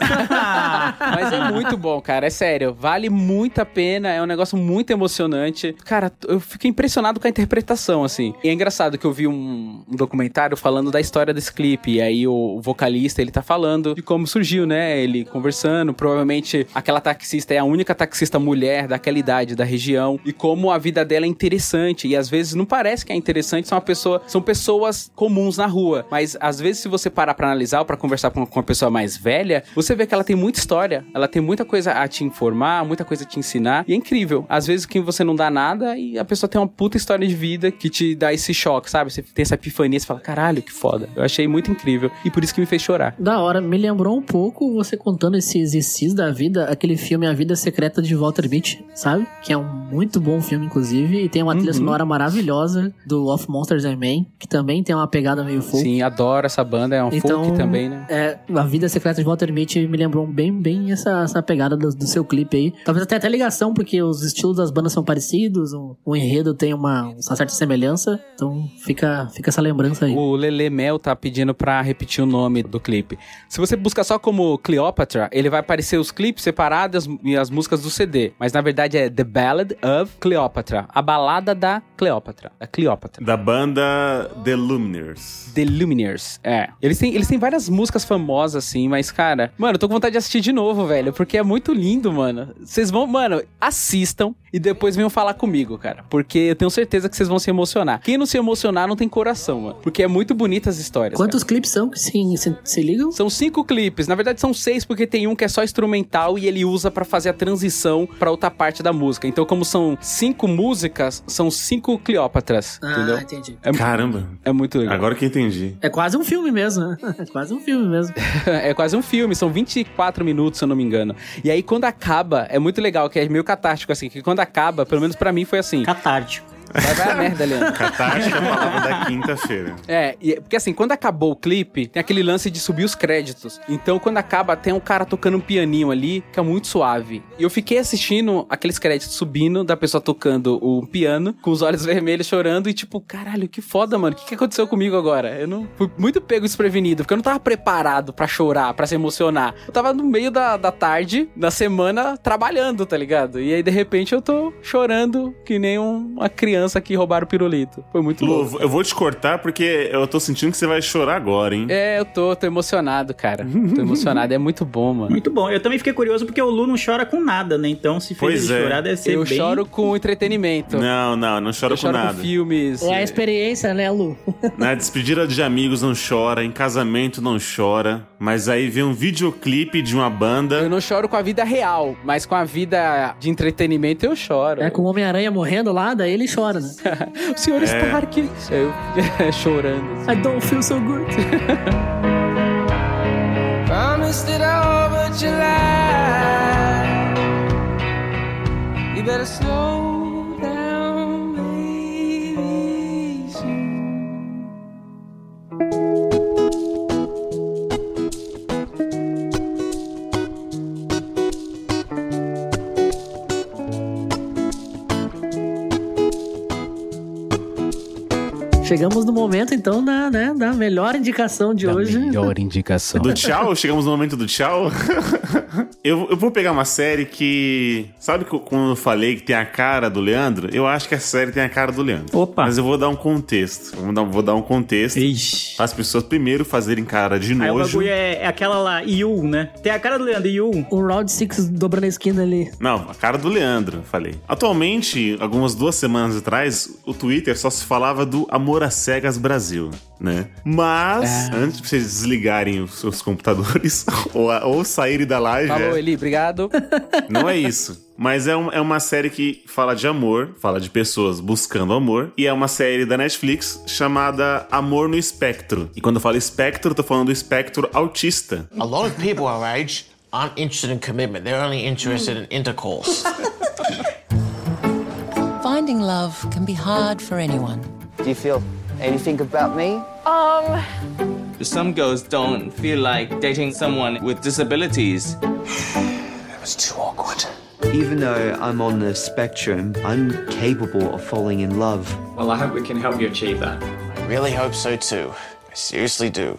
Mas é muito bom, cara. É sério. Vale muito a pena. É um negócio muito emocionante. Cara, eu fico impressionado com a interpretação, assim. E é engraçado que eu vi um, um documentário falando da história desse clipe. E aí o vocalista, ele tá falando de como surgiu, né? Ele conversando. Provavelmente aquela taxista é a única taxista mulher daquela idade, da região. E como a vida dela é interessante. E às vezes não parece que é interessante. São, uma pessoa, são pessoas comuns na rua. Mas às vezes, se você parar pra analisar ou pra conversar com uma pessoa mais velha, você vê que ela tem muita história. Ela tem muita coisa a te informar, muita coisa a te ensinar. E é incrível. Às vezes que você não dá nada e a pessoa tem uma puta história de vida que te dá esse choque, sabe? Você tem essa epifania, você fala, caralho, que foda. Eu achei muito incrível. E por isso que me fez chorar. Da hora, me lembrou um pouco você contando esses exercícios da vida, aquele filme A Vida Secreta de Walter Mitty, sabe? Que é um muito bom filme, inclusive, e tem uma trilha Uhum. sonora maravilhosa do Of Monsters and Men, que também tem uma pegada meio folk. Sim, adoro essa banda. É um Então, folk também, né? É, a vida secreta de Walter Mitty me lembrou bem, bem essa, essa pegada do, do seu clipe aí. Talvez até até ligação, porque os estilos das bandas são parecidos, o, o enredo tem uma, uma certa semelhança, então fica, fica essa lembrança aí. O Lele Mel tá pedindo pra repetir o nome do clipe. Se você buscar só como Cleopatra, ele vai aparecer os clipes separados e as músicas do CD. Mas na verdade é The Ballad of Cleopatra. A balada da Cleopatra. Da Cleopatra. Da banda The Lumineers. The Lumineers, é. Eles têm, eles têm várias músicas famosas, assim, mas, cara, mano, eu tô com vontade de assistir de novo, velho, porque é muito lindo, mano. Vocês vão, mano, assistam e depois venham falar comigo, cara, porque eu tenho certeza que vocês vão se emocionar. Quem não se emocionar não tem coração, mano, porque é muito bonita as histórias. Quantos clipes são que se, se, ligam? São cinco clipes. Na verdade, são seis, porque tem um que é só instrumental e ele usa pra fazer a transição pra outra parte da música. Então, como são cinco músicas, são cinco Cleópatras. Ah, entendeu? entendi. É, Caramba. é muito legal. Agora que eu entendi. É quase um filme mesmo, né? É quase um filme mesmo. é quase um filme, são 24 minutos, se eu não me engano. E aí, quando acaba, é muito legal, que é meio catártico, assim, que quando acaba, pelo menos pra mim foi assim. Catártico. Vai, vai a merda, Leandro. Catástrofe é a palavra da quinta-feira. É, e- porque assim, quando acabou o clipe, tem aquele lance de subir os créditos. Então, quando acaba, tem um cara tocando um pianinho ali, que é muito suave. E eu fiquei assistindo aqueles créditos subindo, da pessoa tocando o piano, com os olhos vermelhos, chorando, e tipo, caralho, que foda, mano. O que, que aconteceu comigo agora? Eu não. Fui muito pego desprevenido, porque eu não tava preparado pra chorar, pra se emocionar. Eu tava no meio da, da tarde, da semana, trabalhando, tá ligado? E aí, de repente, eu tô chorando que nem um- uma criança que roubaram o pirulito. Foi muito louco. Lu, eu vou te cortar porque eu tô sentindo que você vai chorar agora, hein? É, eu tô, tô emocionado, cara. Tô emocionado, é muito bom, mano. Muito bom. Eu também fiquei curioso porque o Lu não chora com nada, né? Então, se fez Pois ele é. chorar, deve ser Eu bem... choro com entretenimento. Não, não, não chora eu com choro nada. com filmes. É a experiência, né, Lu? Na despedida de amigos não chora, em casamento não chora, mas aí vem um videoclipe de uma banda. Eu não choro com a vida real, mas com a vida de entretenimento eu choro. É com o Homem-Aranha morrendo lá, daí ele chora, né? o senhor É. Stark. Eu chorando. I don't feel so good. Promised it all, but you lied. You better slow Chegamos no momento, então, da, né, da melhor indicação de hoje. Melhor indicação. Do tchau? Chegamos no momento do tchau? eu, eu vou pegar uma série que. Sabe que eu- quando eu falei que tem a cara do Leandro? Eu acho que a série tem a cara do Leandro. Opa. Mas eu vou dar um contexto. Vou dar, vou dar um contexto. Ixi. Para as pessoas primeiro fazerem cara de Aí o nojo. bagulho é, é aquela lá, Yu, né? Tem a cara do Leandro, Yu. O Round 6 dobrando a esquina ali. Não, a cara do Leandro, falei. Atualmente, algumas duas semanas atrás, o Twitter só se falava do Amor às Cegas Brasil, né? Mas, antes de vocês desligarem os seus computadores ou, ou saírem da live, Falou, Eli, obrigado. não é isso. Mas é, um- é uma série que fala de amor, fala de pessoas buscando amor, e é uma série da Netflix chamada Amor no Espectro. E quando eu falo espectro, eu tô falando do espectro autista. A lot of people our age aren't interested in commitment. They're only interested in intercourse. Finding love can be hard for anyone. Do you feel anything about me? Um, Some girls don't feel like dating someone with disabilities. It was too awkward. Even though I'm on the spectrum, I'm capable of falling in love. Well, I hope we can help you achieve that. I really hope so too. I seriously do.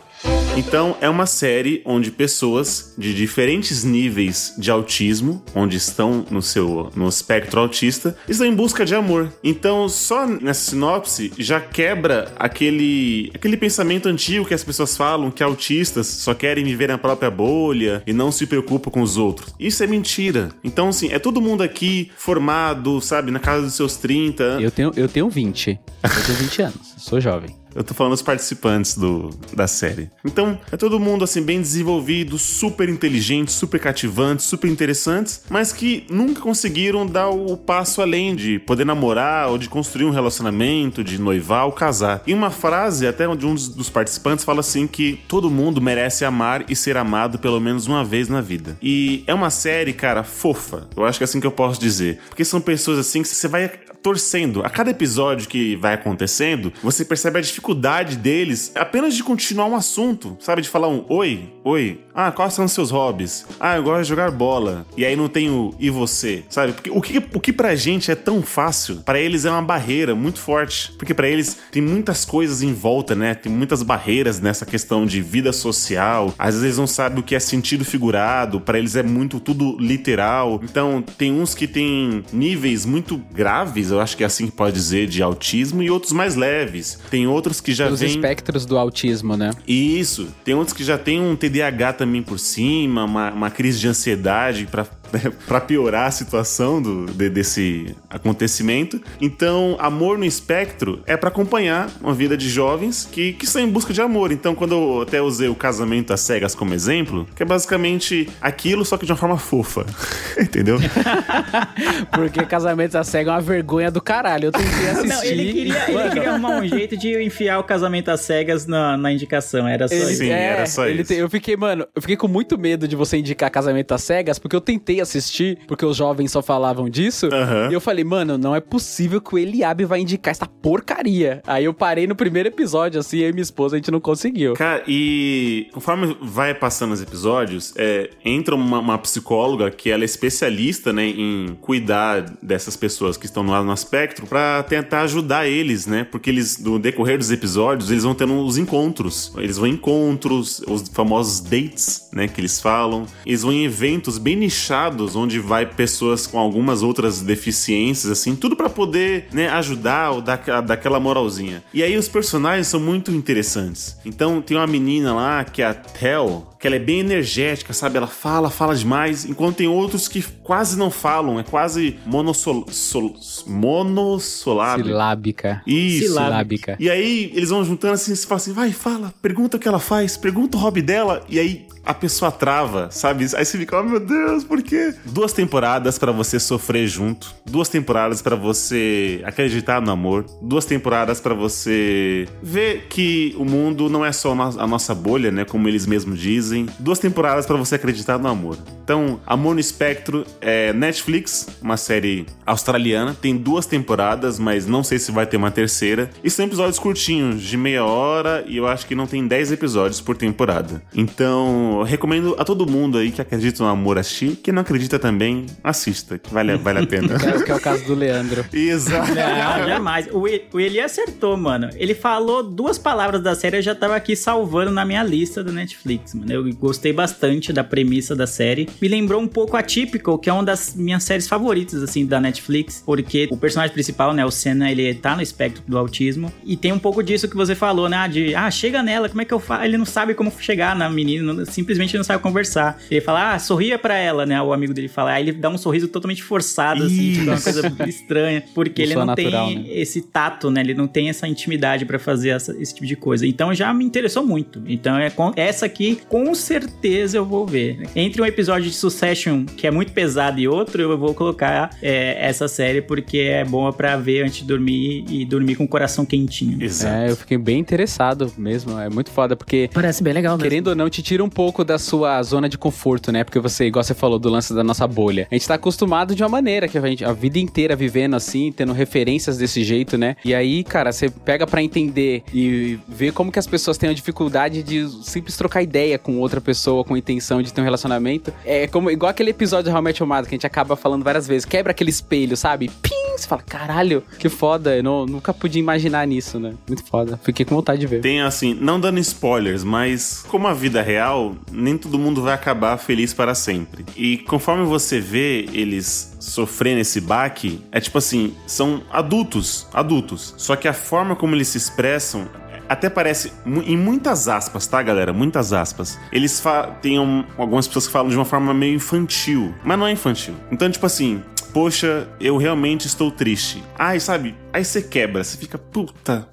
Então, é uma série onde pessoas de diferentes níveis de autismo, onde estão no seu no espectro autista, estão em busca de amor. Então, só nessa sinopse já quebra aquele aquele pensamento antigo que as pessoas falam que autistas só querem viver na própria bolha e não se preocupam com os outros. Isso é mentira. Então, assim, é todo mundo aqui formado, sabe, na casa dos seus 30. Eu tenho, eu tenho 20. Eu tenho 20 anos. Sou jovem. Eu tô falando dos participantes do, da série. Então, é todo mundo assim bem desenvolvido, super inteligente, super cativante, super interessantes, mas que nunca conseguiram dar o passo além de poder namorar ou de construir um relacionamento, de noivar ou casar. E uma frase até de um dos participantes fala assim que todo mundo merece amar e ser amado pelo menos uma vez na vida. E é uma série, cara, fofa. Eu acho que é assim que eu posso dizer. Porque são pessoas assim que você vai torcendo. A cada episódio que vai acontecendo, você percebe a dificuldade deles apenas de continuar um assunto, sabe? De falar um oi, oi. Ah, quais são os seus hobbies? Ah, eu gosto de jogar bola. E aí não tem o e você, sabe? Porque o que, o que pra gente é tão fácil, para eles é uma barreira muito forte. Porque para eles tem muitas coisas em volta, né? Tem muitas barreiras nessa questão de vida social. Às vezes eles não sabem o que é sentido figurado, para eles é muito tudo literal. Então, tem uns que têm níveis muito graves, eu acho que é assim que pode dizer, de autismo, e outros mais leves. Tem outros que já Os vêm. espectros do autismo, né? Isso. Tem outros que já tem um TDAH também por cima, uma, uma crise de ansiedade pra, pra piorar a situação do, de- desse acontecimento. Então, amor no espectro é pra acompanhar uma vida de jovens que, que estão em busca de amor. Então, quando eu até usei o casamento às cegas como exemplo, que é basicamente aquilo, só que de uma forma fofa. Entendeu? Porque casamento a cega é uma vergonha do caralho. Eu tentei assistir. Não, ele queria, ele queria arrumar um jeito de enfiar o casamento às cegas na, na indicação. Era só Ele- isso. é, ele tem- eu fiquei, mano, eu fiquei com muito medo de você indicar casamento às cegas, porque eu tentei assistir, porque os jovens só falavam disso. E eu falei, mano, não é possível que o Eliabe vai indicar essa porcaria. Aí eu parei no primeiro episódio, assim, eu e minha esposa, a gente não conseguiu. Cara, e conforme vai passando os episódios, é, entra uma, uma psicóloga que ela é especialista né, em cuidar dessas pessoas que estão no, no espectro pra tentar ajudar eles, né? Porque eles, no decorrer dos episódios, eles vão tendo os encontros. Eles vão em encontros, os famosos dates, né? Que eles falam. Eles vão em eventos bem nichados, onde vai pessoas com algumas outras deficiências, assim, tudo pra poder né, ajudar ou dar, dar aquela moralzinha. E aí os personagens são muito interessantes. Então tem uma menina lá que é a Tel, que ela é bem energética, sabe? Ela fala, fala demais, enquanto tem outros que quase não falam, é quase monossol, sol, monossolábico. Silábica. Isso. Silábica. E aí eles vão juntando assim, você fala assim, vai, fala, pergunta o que ela faz, pergunta o hobby dela, e aí a pessoa trava, sabe? Aí você fica, oh meu Deus, por quê? Duas temporadas pra você sofrer junto, duas temporadas pra você acreditar no amor, duas temporadas pra você ver que o mundo não é só a nossa bolha, né? Como eles mesmos dizem. Duas temporadas pra você acreditar no amor. Então, Amor no Espectro é Netflix, uma série australiana, tem duas temporadas, mas não sei se vai ter uma terceira. E são episódios curtinhos, de meia hora, e eu acho que não tem 10 episódios por temporada. Então, eu recomendo a todo mundo aí que acredita no amor assistir. Quem não acredita também, assista, que vale, vale a pena. Que é- que é o caso do Leandro. Exato. Não, jamais. O, o Eli acertou, mano. Ele falou duas palavras da série, eu já tava aqui salvando na minha lista do Netflix, mano. Eu gostei bastante da premissa da série. Me lembrou um pouco a Typical, que é uma das minhas séries favoritas, assim, da Netflix, porque o personagem principal, né, o Senna, ele tá no espectro do autismo. E tem um pouco disso que você falou, né, de, ah, chega nela, como é que eu faço? Ele não sabe como chegar na menina, simplesmente não sabe conversar. Ele fala, ah, sorria pra ela, né, o amigo dele fala. Aí ele dá um sorriso totalmente forçado, assim, tipo, é uma coisa estranha, porque Não ele não natural, tem né? esse tato, né? Ele não tem essa intimidade pra fazer essa- esse tipo de coisa. Então já me interessou muito. Então é com essa aqui, com com certeza eu vou ver. Entre um episódio de Succession, que é muito pesado, e outro, eu vou colocar é, essa série, porque é boa pra ver antes de dormir e dormir com o coração quentinho. É, eu fiquei bem interessado mesmo. É muito foda, porque. Parece bem legal mesmo. Querendo ou não, te tira um pouco da sua zona de conforto, né? Porque você, igual você falou do lance da nossa bolha, a gente tá acostumado de uma maneira que a gente a vida inteira vivendo assim, tendo referências desse jeito, né? E aí, cara, você pega pra entender e ver como que as pessoas têm a dificuldade de simples trocar ideia com outra pessoa com intenção de ter um relacionamento. É como igual aquele episódio Your Mother que a gente acaba falando várias vezes, quebra aquele espelho, sabe? Pim! Você fala, caralho, que foda. Eu não- nunca podia imaginar nisso, né? Muito foda. Fiquei com vontade de ver. Tem assim, não dando spoilers, mas como a vida é real, nem todo mundo vai acabar feliz para sempre. E conforme você vê eles sofrendo esse baque, é tipo assim, são adultos, adultos. Só que a forma como eles se expressam até parece, em muitas aspas, tá, galera? Muitas aspas. Eles tem um- algumas pessoas que falam de uma forma meio infantil, mas não é infantil. Então, tipo assim, poxa, eu realmente estou triste. Ai, sabe? Aí você quebra, você fica, puta.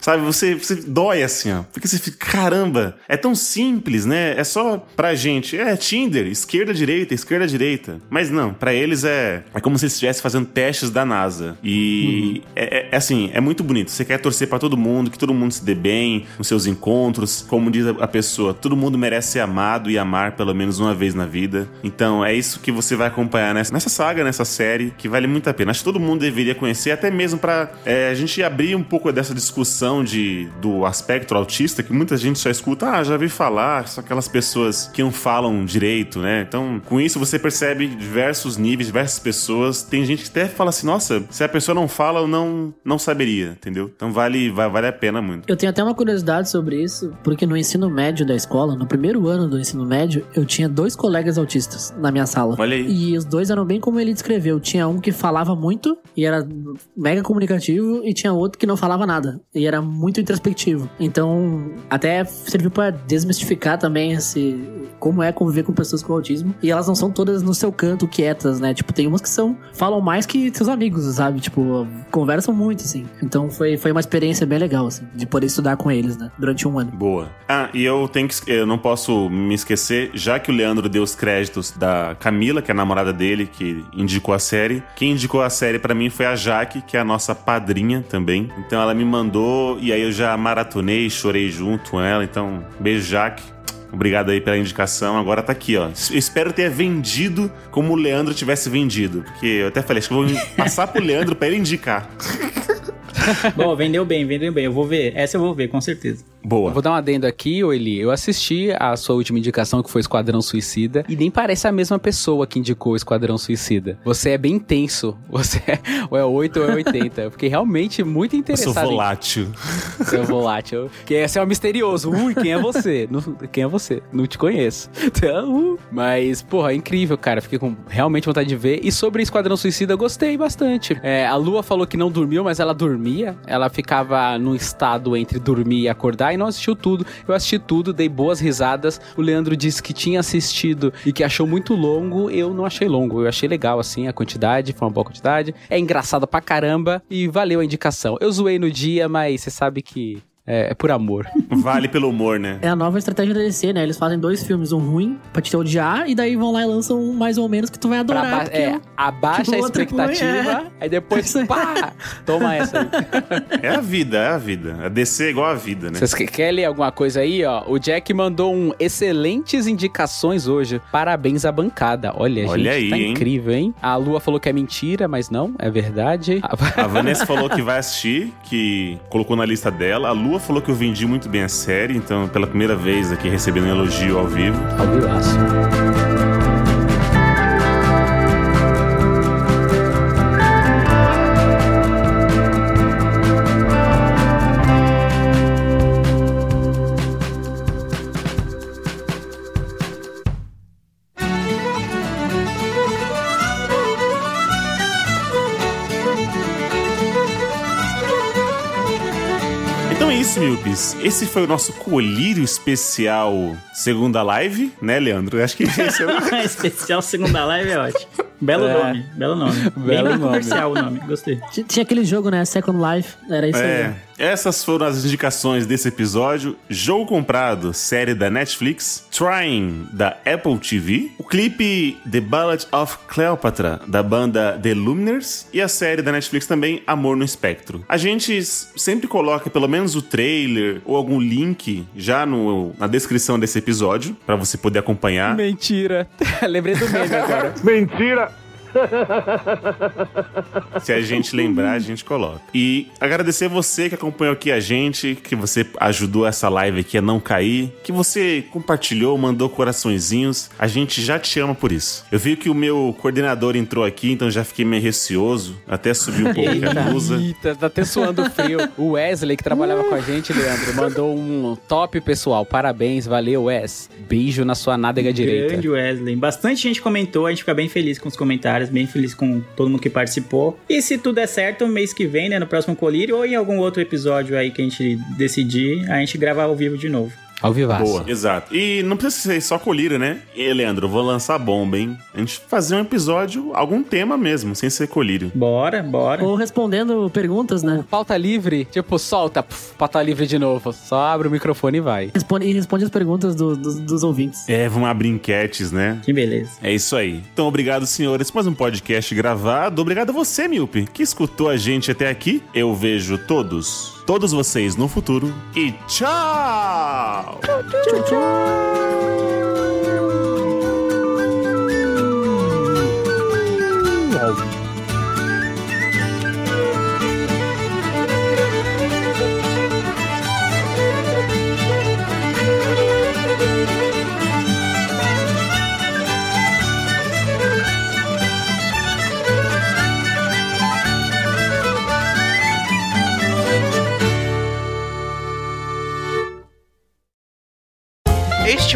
Sabe, você, você dói assim, ó. Porque você fica, caramba, é tão simples, né? É só pra gente. É Tinder, esquerda, direita, esquerda, direita. Mas não, pra eles é, é como se eles estivessem fazendo testes da NASA. E é, é- é assim, é muito bonito. Você quer torcer pra todo mundo, que todo mundo se dê bem nos seus encontros. Como diz a a pessoa, todo mundo merece ser amado e amar pelo menos uma vez na vida. Então é isso que você vai acompanhar nessa, nessa saga, nessa série, que vale muito a pena. Acho que todo mundo deveria conhecer, até mesmo pra é, a gente abrir um pouco dessa discussão de, do aspecto autista, que muita gente só escuta, ah, já vi falar, são aquelas pessoas que não falam direito, né? Então, com isso você percebe diversos níveis, diversas pessoas. Tem gente que até fala assim, nossa, se a pessoa não fala, eu não, não saberia, entendeu? Então vale, vai- vale a pena muito. Eu tenho até uma curiosidade sobre isso, porque no ensino médio da escola, no primeiro ano do ensino médio, eu tinha dois colegas autistas na minha sala. Olha aí. E os dois eram bem como ele descreveu. Tinha um que falava muito e era mega comunicativo, e tinha outro que não falava nada e era muito introspectivo. Então, até serviu pra desmistificar também esse como é conviver com pessoas com autismo. E elas não são todas no seu canto quietas, né? Tipo, tem umas que são falam mais que seus amigos, sabe? Tipo, conversam muito assim. Então, foi foi uma experiência bem legal assim, de poder estudar com eles, né? Durante um ano. Boa. Ah, e eu tenho que. Eu não posso me esquecer, já que o Leandro deu os créditos da Camila, que é a namorada dele, que indicou a série. Quem indicou a série pra mim foi a Jaque, que é a nossa padrinha também. Então ela me mandou e aí eu já maratonei, chorei junto com ela. Então, beijo, Jaque. Obrigado aí pela indicação. Agora tá aqui, ó. Eu espero ter vendido como o Leandro tivesse vendido. Porque eu até falei, acho que eu vou passar pro Leandro pra ele indicar. Bom, vendeu bem, vendeu bem. Eu vou ver. Essa eu vou ver, com certeza. Boa. Eu vou dar um adendo aqui, ô Eli. Eu assisti a sua última indicação, que foi Esquadrão Suicida, e nem parece a mesma pessoa que indicou Esquadrão Suicida. Você é bem intenso. Você é, ou é 8 ou é 80. Eu fiquei realmente muito Eu interessado. sou em- volátil. Você é volátil. Que esse é o misterioso. Ui, quem é você? Não- quem é você? Não te conheço. Então, uh. Mas, porra, é incrível, cara. Fiquei com realmente vontade de ver. E sobre Esquadrão Suicida, eu gostei bastante. É, a Lua falou que não dormiu, mas ela dormia. Ela ficava num estado entre dormir e acordar e não assistiu tudo. Eu assisti tudo, dei boas risadas. O Leandro disse que tinha assistido e que achou muito longo. Eu não achei longo. Eu achei legal, assim, a quantidade. Foi uma boa quantidade. É engraçado pra caramba e valeu a indicação. Eu zoei no dia, mas você sabe que é, é por amor. Vale pelo humor, né? É a nova estratégia da DC, né? Eles fazem dois filmes, um ruim pra te odiar, e daí vão lá e lançam um mais ou menos que tu vai adorar. ba- é, abaixa tipo, a outro expectativa, ruim, aí depois, pá, toma essa aí. É a vida, é a vida. A DC é igual a vida, né? Vocês que- querem ler alguma coisa aí, ó? O Jack mandou um excelentes indicações hoje. Parabéns à bancada. Olha, Olha gente, aí, tá hein? incrível, hein? A Lua falou que é mentira, mas não, é verdade. A Vanessa falou que vai assistir, que colocou na lista dela. A Lua falou que eu vendi muito bem a série, então pela primeira vez aqui recebendo um elogio ao vivo. Ao vivaço. Esse foi o nosso colírio especial segunda live, né, Leandro? Eu Acho que esse é o... Especial segunda live é ótimo. Belo É. nome, belo nome. Belo bem nome. comercial o nome, gostei. Tinha aquele jogo, né? Second Life. Era isso É, aí. Essas foram as indicações desse episódio. Jogo comprado, série da Netflix. Trying, da Apple TV. O clipe The Ballad of Cleopatra, da banda The Luminers. E a série da Netflix também, Amor no Espectro. A gente sempre coloca pelo menos o trailer ou algum link já no, na descrição desse episódio, para você poder acompanhar. Mentira. Lembrei do meme agora. Mentira! Se a gente lembrar, a gente coloca. E agradecer você que acompanhou aqui a gente, que você ajudou essa live aqui a não cair, que você compartilhou, mandou coraçõezinhos. A gente já te ama por isso. Eu vi que o meu coordenador entrou aqui, então já fiquei meio receoso. Até subiu um pouco a blusa. Eita, tá até suando frio. O Wesley, que trabalhava com a gente, Leandro, mandou um top, pessoal. Parabéns, valeu, Wes. Beijo na sua nádega direita. Grande Wesley. Bastante gente comentou, a gente fica bem feliz com os comentários, bem feliz com todo mundo que participou. E se tudo der certo, mês que vem, né, no próximo Colírio ou em algum outro episódio aí que a gente decidir, a gente gravar ao vivo de novo. Ao vivaço. Boa. Exato. E não precisa ser só colírio, né? E, Leandro, eu vou lançar bomba, hein? A gente fazer um episódio, algum tema mesmo, sem ser colírio. Bora, bora. Ou respondendo perguntas, né? Pauta livre, tipo, solta, puf, pauta livre de novo. Só abre o microfone e vai. Responde, e responde as perguntas do- do- dos ouvintes. É, vamos abrir enquetes, né? Que beleza. É isso aí. Então, obrigado, senhores, por mais um podcast gravado. Obrigado a você, Milpe, que escutou a gente até aqui. Eu vejo todos, todos vocês no futuro. E tchau! Este